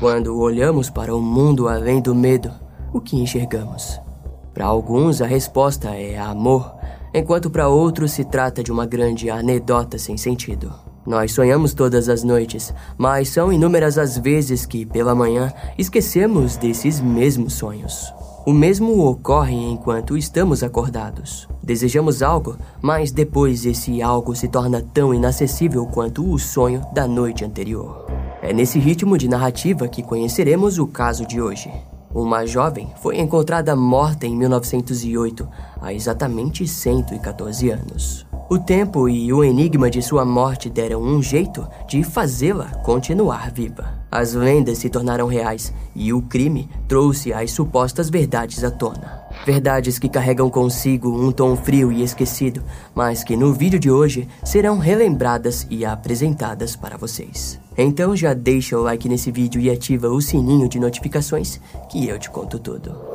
Quando olhamos para o mundo além do medo, o que enxergamos? Para alguns, a resposta é amor, enquanto para outros se trata de uma grande anedota sem sentido. Nós sonhamos todas as noites, mas são inúmeras as vezes que, pela manhã, esquecemos desses mesmos sonhos. O mesmo ocorre enquanto estamos acordados. Desejamos algo, mas depois esse algo se torna tão inacessível quanto o sonho da noite anterior. É nesse ritmo de narrativa que conheceremos o caso de hoje. Uma jovem foi encontrada morta em 1908, há exatamente 114 anos. O tempo e o enigma de sua morte deram um jeito de fazê-la continuar viva. As lendas se tornaram reais e o crime trouxe as supostas verdades à tona. Verdades que carregam consigo um tom frio e esquecido, mas que no vídeo de hoje serão relembradas e apresentadas para vocês. Então já deixa o like nesse vídeo e ativa o sininho de notificações que eu te conto tudo.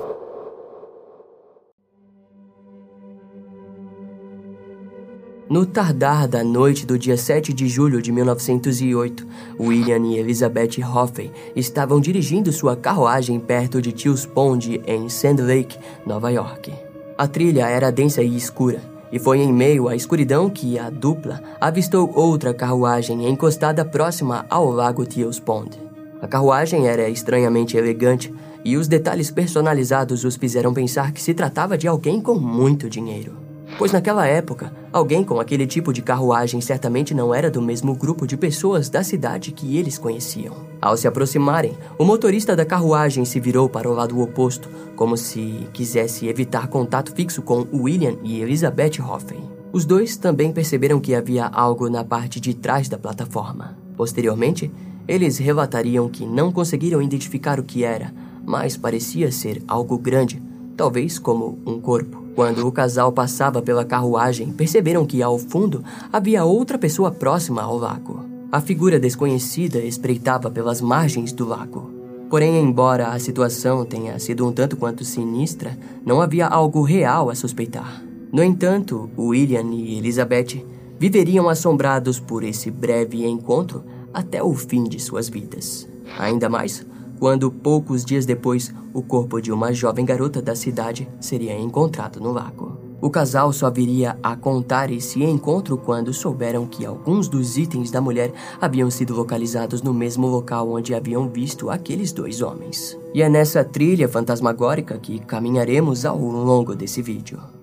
No tardar da noite do dia 7 de julho de 1908, William e Elizabeth Hoffey estavam dirigindo sua carruagem perto de Tills Pond, em Sand Lake, Nova York. A trilha era densa e escura, e foi em meio à escuridão que a dupla avistou outra carruagem encostada próxima ao lago Tills Pond. A carruagem era estranhamente elegante e os detalhes personalizados os fizeram pensar que se tratava de alguém com muito dinheiro pois naquela época, alguém com aquele tipo de carruagem certamente não era do mesmo grupo de pessoas da cidade que eles conheciam. Ao se aproximarem, o motorista da carruagem se virou para o lado oposto, como se quisesse evitar contato fixo com William e Elizabeth Hoffey. Os dois também perceberam que havia algo na parte de trás da plataforma. Posteriormente, eles relatariam que não conseguiram identificar o que era, mas parecia ser algo grande, talvez como um corpo. Quando o casal passava pela carruagem, perceberam que ao fundo havia outra pessoa próxima ao lago. A figura desconhecida espreitava pelas margens do lago. Porém, embora a situação tenha sido um tanto quanto sinistra, não havia algo real a suspeitar. No entanto, William e Elizabeth viveriam assombrados por esse breve encontro até o fim de suas vidas. Ainda mais quando, poucos dias depois, o corpo de uma jovem garota da cidade seria encontrado no lago. O casal só viria a contar esse encontro quando souberam que alguns dos itens da mulher haviam sido localizados no mesmo local onde haviam visto aqueles dois homens. E é nessa trilha fantasmagórica que caminharemos ao longo desse vídeo.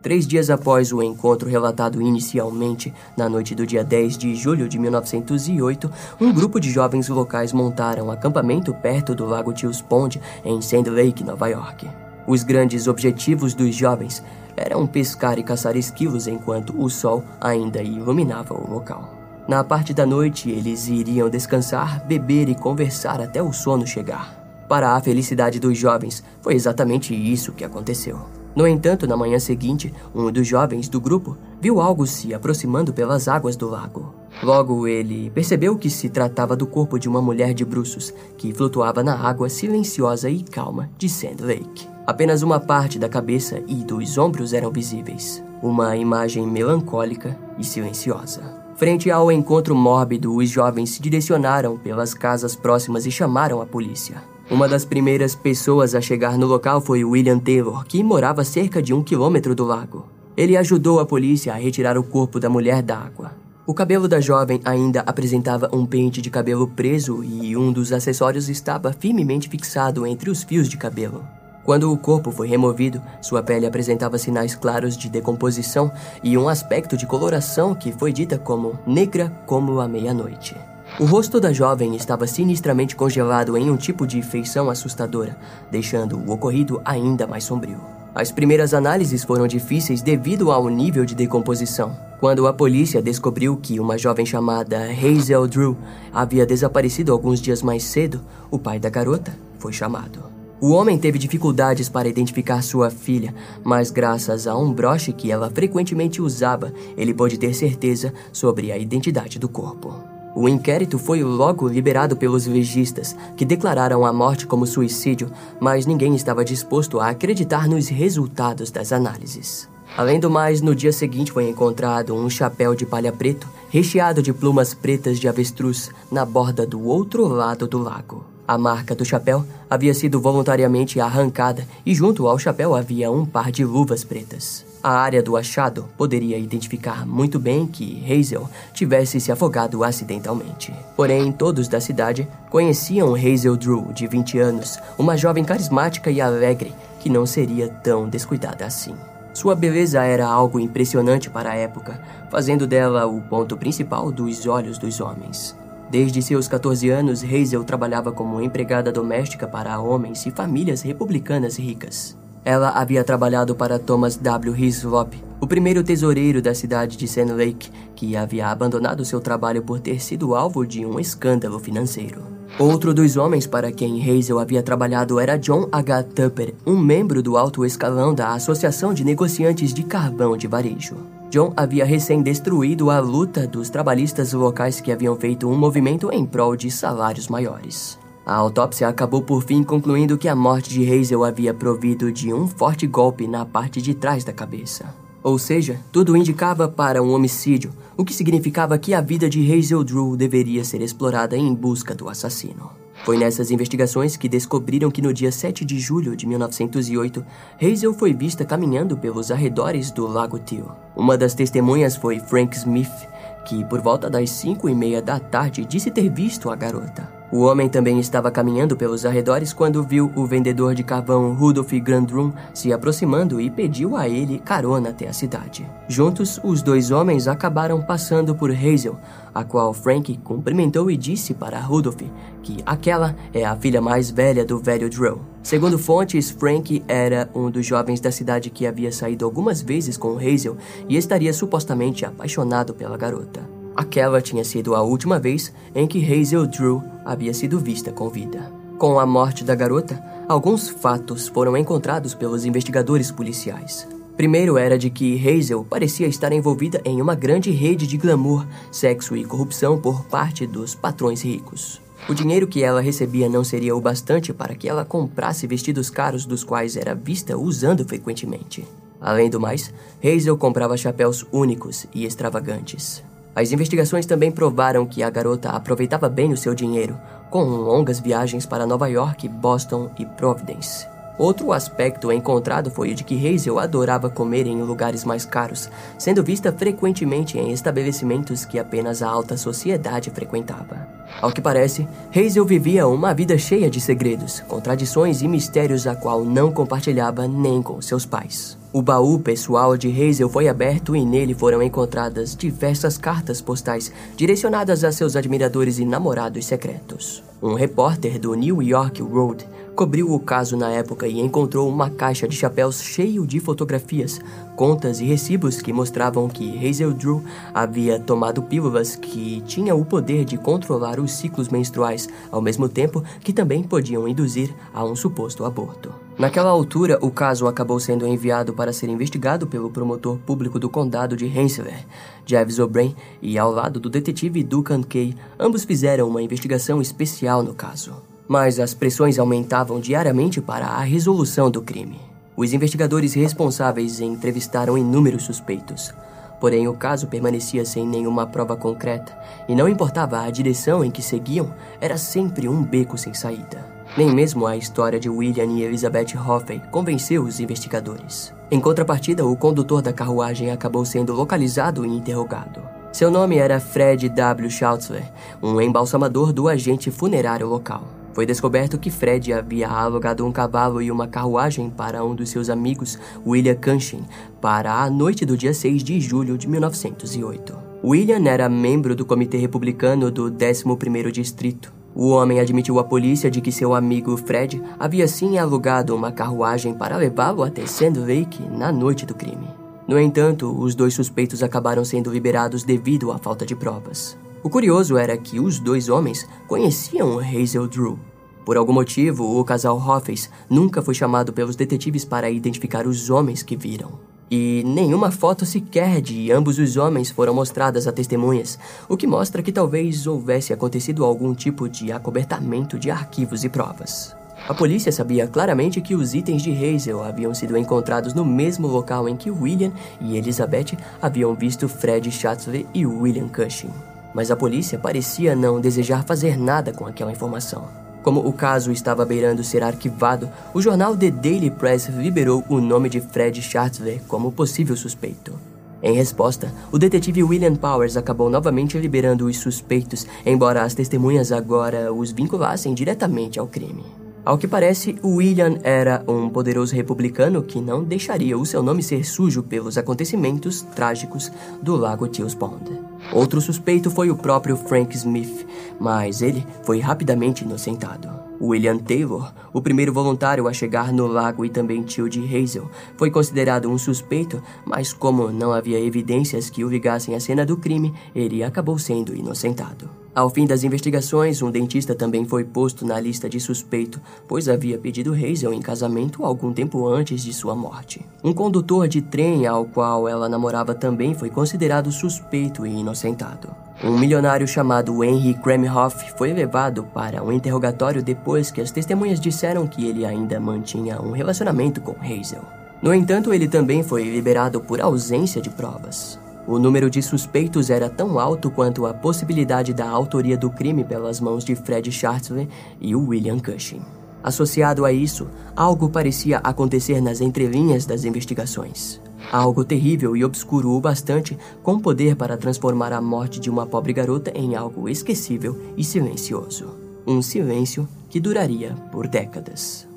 Três dias após o encontro relatado inicialmente, na noite do dia 10 de julho de 1908, um grupo de jovens locais montaram um acampamento perto do Lago Tills Pond, em Sand Lake, Nova York. Os grandes objetivos dos jovens eram pescar e caçar esquilos enquanto o sol ainda iluminava o local. Na parte da noite, eles iriam descansar, beber e conversar até o sono chegar. Para a felicidade dos jovens, foi exatamente isso que aconteceu. No entanto, na manhã seguinte, um dos jovens do grupo viu algo se aproximando pelas águas do lago. Logo, ele percebeu que se tratava do corpo de uma mulher de bruços que flutuava na água silenciosa e calma de Sand Lake. Apenas uma parte da cabeça e dos ombros eram visíveis. Uma imagem melancólica e silenciosa. Frente ao encontro mórbido, os jovens se direcionaram pelas casas próximas e chamaram a polícia. Uma das primeiras pessoas a chegar no local foi William Taylor, que morava cerca de um quilômetro do lago. Ele ajudou a polícia a retirar o corpo da mulher da água. O cabelo da jovem ainda apresentava um pente de cabelo preso e um dos acessórios estava firmemente fixado entre os fios de cabelo. Quando o corpo foi removido, sua pele apresentava sinais claros de decomposição e um aspecto de coloração que foi dita como negra como a meia-noite. O rosto da jovem estava sinistramente congelado em um tipo de feição assustadora, deixando o ocorrido ainda mais sombrio. As primeiras análises foram difíceis devido ao nível de decomposição. Quando a polícia descobriu que uma jovem chamada Hazel Drew havia desaparecido alguns dias mais cedo, o pai da garota foi chamado. O homem teve dificuldades para identificar sua filha, mas graças a um broche que ela frequentemente usava, ele pôde ter certeza sobre a identidade do corpo. O inquérito foi logo liberado pelos legistas, que declararam a morte como suicídio, mas ninguém estava disposto a acreditar nos resultados das análises. Além do mais, no dia seguinte foi encontrado um chapéu de palha preto recheado de plumas pretas de avestruz na borda do outro lado do lago. A marca do chapéu havia sido voluntariamente arrancada e junto ao chapéu havia um par de luvas pretas. A área do achado poderia identificar muito bem que Hazel tivesse se afogado acidentalmente. Porém, todos da cidade conheciam Hazel Drew, de 20 anos, uma jovem carismática e alegre que não seria tão descuidada assim. Sua beleza era algo impressionante para a época, fazendo dela o ponto principal dos olhos dos homens. Desde seus 14 anos, Hazel trabalhava como empregada doméstica para homens e famílias republicanas ricas. Ela havia trabalhado para Thomas W. Hislop, o primeiro tesoureiro da cidade de Sand Lake, que havia abandonado seu trabalho por ter sido alvo de um escândalo financeiro. Outro dos homens para quem Hazel havia trabalhado era John H. Tupper, um membro do alto escalão da Associação de Negociantes de Carvão de Varejo. John havia recém destruído a luta dos trabalhistas locais que haviam feito um movimento em prol de salários maiores. A autópsia acabou por fim concluindo que a morte de Hazel havia provido de um forte golpe na parte de trás da cabeça. Ou seja, tudo indicava para um homicídio, o que significava que a vida de Hazel Drew deveria ser explorada em busca do assassino. Foi nessas investigações que descobriram que no dia 7 de julho de 1908, Hazel foi vista caminhando pelos arredores do Lago Tio. Uma das testemunhas foi Frank Smith, que por volta das 5 e meia da tarde disse ter visto a garota. O homem também estava caminhando pelos arredores quando viu o vendedor de carvão Rudolph Grandrum se aproximando e pediu a ele carona até a cidade. Juntos, os dois homens acabaram passando por Hazel, a qual Frank cumprimentou e disse para Rudolph que aquela é a filha mais velha do velho Drew. Segundo fontes, Frank era um dos jovens da cidade que havia saído algumas vezes com Hazel e estaria supostamente apaixonado pela garota. Aquela tinha sido a última vez em que Hazel Drew havia sido vista com vida. Com a morte da garota, alguns fatos foram encontrados pelos investigadores policiais. Primeiro era de que Hazel parecia estar envolvida em uma grande rede de glamour, sexo e corrupção por parte dos patrões ricos. O dinheiro que ela recebia não seria o bastante para que ela comprasse vestidos caros dos quais era vista usando frequentemente. Além do mais, Hazel comprava chapéus únicos e extravagantes. As investigações também provaram que a garota aproveitava bem o seu dinheiro, com longas viagens para Nova York, Boston e Providence. Outro aspecto encontrado foi o de que Hazel adorava comer em lugares mais caros, sendo vista frequentemente em estabelecimentos que apenas a alta sociedade frequentava. Ao que parece, Hazel vivia uma vida cheia de segredos, contradições e mistérios a qual não compartilhava nem com seus pais. O baú pessoal de Hazel foi aberto e nele foram encontradas diversas cartas postais direcionadas a seus admiradores e namorados secretos. Um repórter do New York Road cobriu o caso na época e encontrou uma caixa de chapéus cheio de fotografias, contas e recibos que mostravam que Hazel Drew havia tomado pílulas que tinham o poder de controlar os ciclos menstruais, ao mesmo tempo que também podiam induzir a um suposto aborto. Naquela altura, o caso acabou sendo enviado para ser investigado pelo promotor público do condado de Rensselaer, Javes O'Brien, e ao lado do detetive Duncan Kay, ambos fizeram uma investigação especial no caso. Mas as pressões aumentavam diariamente para a resolução do crime. Os investigadores responsáveis entrevistaram inúmeros suspeitos. Porém, o caso permanecia sem nenhuma prova concreta, e não importava a direção em que seguiam, era sempre um beco sem saída. Nem mesmo a história de William e Elizabeth Hoffey convenceu os investigadores. Em contrapartida, o condutor da carruagem acabou sendo localizado e interrogado. Seu nome era Fred W. Schautzler, um embalsamador do agente funerário local. Foi descoberto que Fred havia alugado um cavalo e uma carruagem para um dos seus amigos, William Cushing, para a noite do dia 6 de julho de 1908. William era membro do Comitê Republicano do 11º Distrito. O homem admitiu à polícia de que seu amigo Fred havia sim alugado uma carruagem para levá-lo até Sand Lake na noite do crime. No entanto, os dois suspeitos acabaram sendo liberados devido à falta de provas. O curioso era que os dois homens conheciam Hazel Drew. Por algum motivo, o casal Hoffes nunca foi chamado pelos detetives para identificar os homens que viram. E nenhuma foto sequer de ambos os homens foram mostradas a testemunhas, o que mostra que talvez houvesse acontecido algum tipo de acobertamento de arquivos e provas. A polícia sabia claramente que os itens de Hazel haviam sido encontrados no mesmo local em que William e Elizabeth haviam visto Fred Chatsworth e William Cushing. Mas a polícia parecia não desejar fazer nada com aquela informação. Como o caso estava beirando ser arquivado, o jornal The Daily Press liberou o nome de Fred Chatsworth como possível suspeito. Em resposta, o detetive William Powers acabou novamente liberando os suspeitos, embora as testemunhas agora os vinculassem diretamente ao crime. Ao que parece, William era um poderoso republicano que não deixaria o seu nome ser sujo pelos acontecimentos trágicos do Lago Tills Pond. Outro suspeito foi o próprio Frank Smith, mas ele foi rapidamente inocentado. William Taylor, o primeiro voluntário a chegar no lago e também tio de Hazel, foi considerado um suspeito, mas como não havia evidências que o ligassem à cena do crime, ele acabou sendo inocentado. Ao fim das investigações, um dentista também foi posto na lista de suspeito, pois havia pedido Hazel em casamento algum tempo antes de sua morte. Um condutor de trem ao qual ela namorava também foi considerado suspeito e inocentado. Um milionário chamado Henry Kremhoff foi levado para um interrogatório depois que as testemunhas disseram que ele ainda mantinha um relacionamento com Hazel. No entanto, ele também foi liberado por ausência de provas. O número de suspeitos era tão alto quanto a possibilidade da autoria do crime pelas mãos de Fred Chartley e William Cushing. Associado a isso, algo parecia acontecer nas entrelinhas das investigações. Algo terrível e obscuro o bastante, com poder para transformar a morte de uma pobre garota em algo esquecível e silencioso. Um silêncio que duraria por décadas.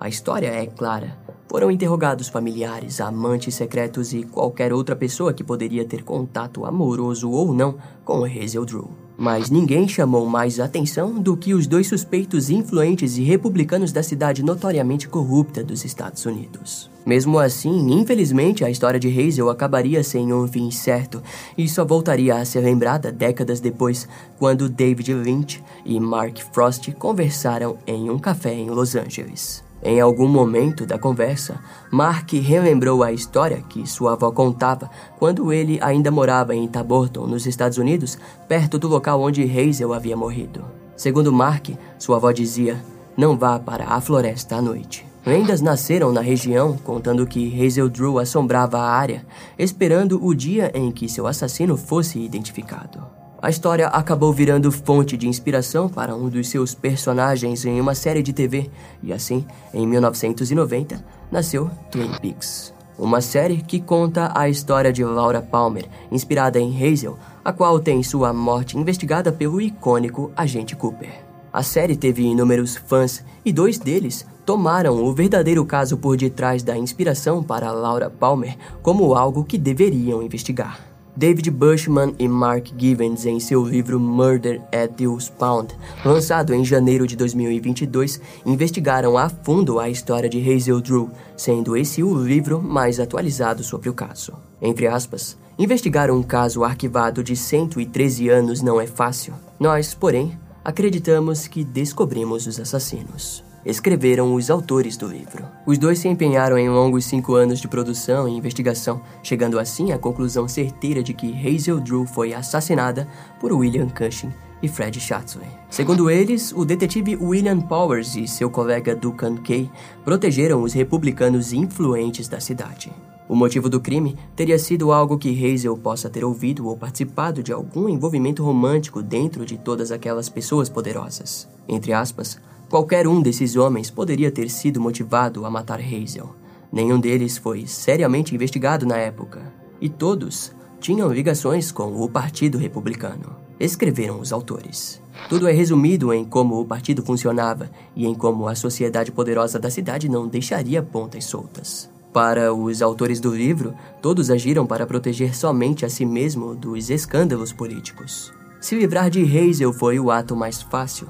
A história é clara. Foram interrogados familiares, amantes secretos e qualquer outra pessoa que poderia ter contato amoroso ou não com Hazel Drew. Mas ninguém chamou mais atenção do que os dois suspeitos influentes e republicanos da cidade notoriamente corrupta dos Estados Unidos. Mesmo assim, infelizmente, a história de Hazel acabaria sem um fim certo e só voltaria a ser lembrada décadas depois, quando David Lynch e Mark Frost conversaram em um café em Los Angeles. Em algum momento da conversa, Mark relembrou a história que sua avó contava quando ele ainda morava em Taborton, nos Estados Unidos, perto do local onde Hazel havia morrido. Segundo Mark, sua avó dizia: Não vá para a floresta à noite. Lendas nasceram na região, contando que Hazel Drew assombrava a área, esperando o dia em que seu assassino fosse identificado. A história acabou virando fonte de inspiração para um dos seus personagens em uma série de TV, e assim, em 1990, nasceu Twin Peaks. Uma série que conta a história de Laura Palmer, inspirada em Hazel, a qual tem sua morte investigada pelo icônico agente Cooper. A série teve inúmeros fãs e dois deles tomaram o verdadeiro caso por detrás da inspiração para Laura Palmer como algo que deveriam investigar. David Bushman e Mark Givens em seu livro Murder at Dill's Pound, lançado em janeiro de 2022, investigaram a fundo a história de Hazel Drew, sendo esse o livro mais atualizado sobre o caso. Entre aspas, investigar um caso arquivado de 113 anos não é fácil. Nós, porém, acreditamos que descobrimos os assassinos escreveram os autores do livro. Os dois se empenharam em longos cinco anos de produção e investigação, chegando assim à conclusão certeira de que Hazel Drew foi assassinada por William Cushing e Fred Chatsworth. Segundo eles, o detetive William Powers e seu colega Duncan Kay protegeram os republicanos influentes da cidade. O motivo do crime teria sido algo que Hazel possa ter ouvido ou participado de algum envolvimento romântico dentro de todas aquelas pessoas poderosas. Entre aspas, Qualquer um desses homens poderia ter sido motivado a matar Hazel. Nenhum deles foi seriamente investigado na época, e todos tinham ligações com o Partido Republicano, escreveram os autores. Tudo é resumido em como o partido funcionava e em como a sociedade poderosa da cidade não deixaria pontas soltas. Para os autores do livro, todos agiram para proteger somente a si mesmo dos escândalos políticos. Se livrar de Hazel foi o ato mais fácil,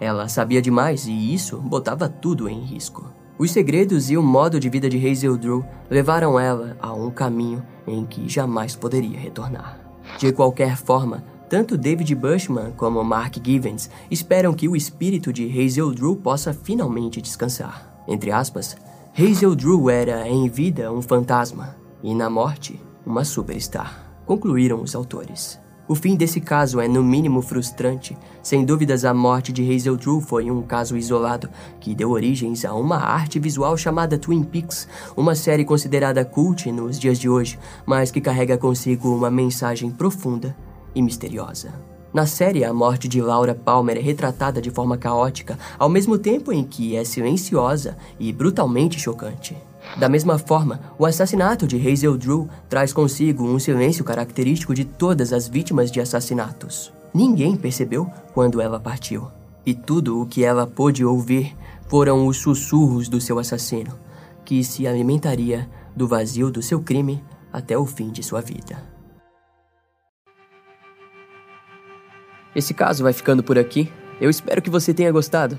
ela sabia demais e isso botava tudo em risco. Os segredos e o modo de vida de Hazel Drew levaram ela a um caminho em que jamais poderia retornar. De qualquer forma, tanto David Bushman como Mark Givens esperam que o espírito de Hazel Drew possa finalmente descansar. Entre aspas, Hazel Drew era em vida um fantasma e na morte uma superstar, concluíram os autores. O fim desse caso é, no mínimo, frustrante. Sem dúvidas, a morte de Hazel Drew foi um caso isolado que deu origens a uma arte visual chamada Twin Peaks, uma série considerada cult nos dias de hoje, mas que carrega consigo uma mensagem profunda e misteriosa. Na série, a morte de Laura Palmer é retratada de forma caótica, ao mesmo tempo em que é silenciosa e brutalmente chocante. Da mesma forma, o assassinato de Hazel Drew traz consigo um silêncio característico de todas as vítimas de assassinatos. Ninguém percebeu quando ela partiu. E tudo o que ela pôde ouvir foram os sussurros do seu assassino, que se alimentaria do vazio do seu crime até o fim de sua vida. Esse caso vai ficando por aqui. Eu espero que você tenha gostado.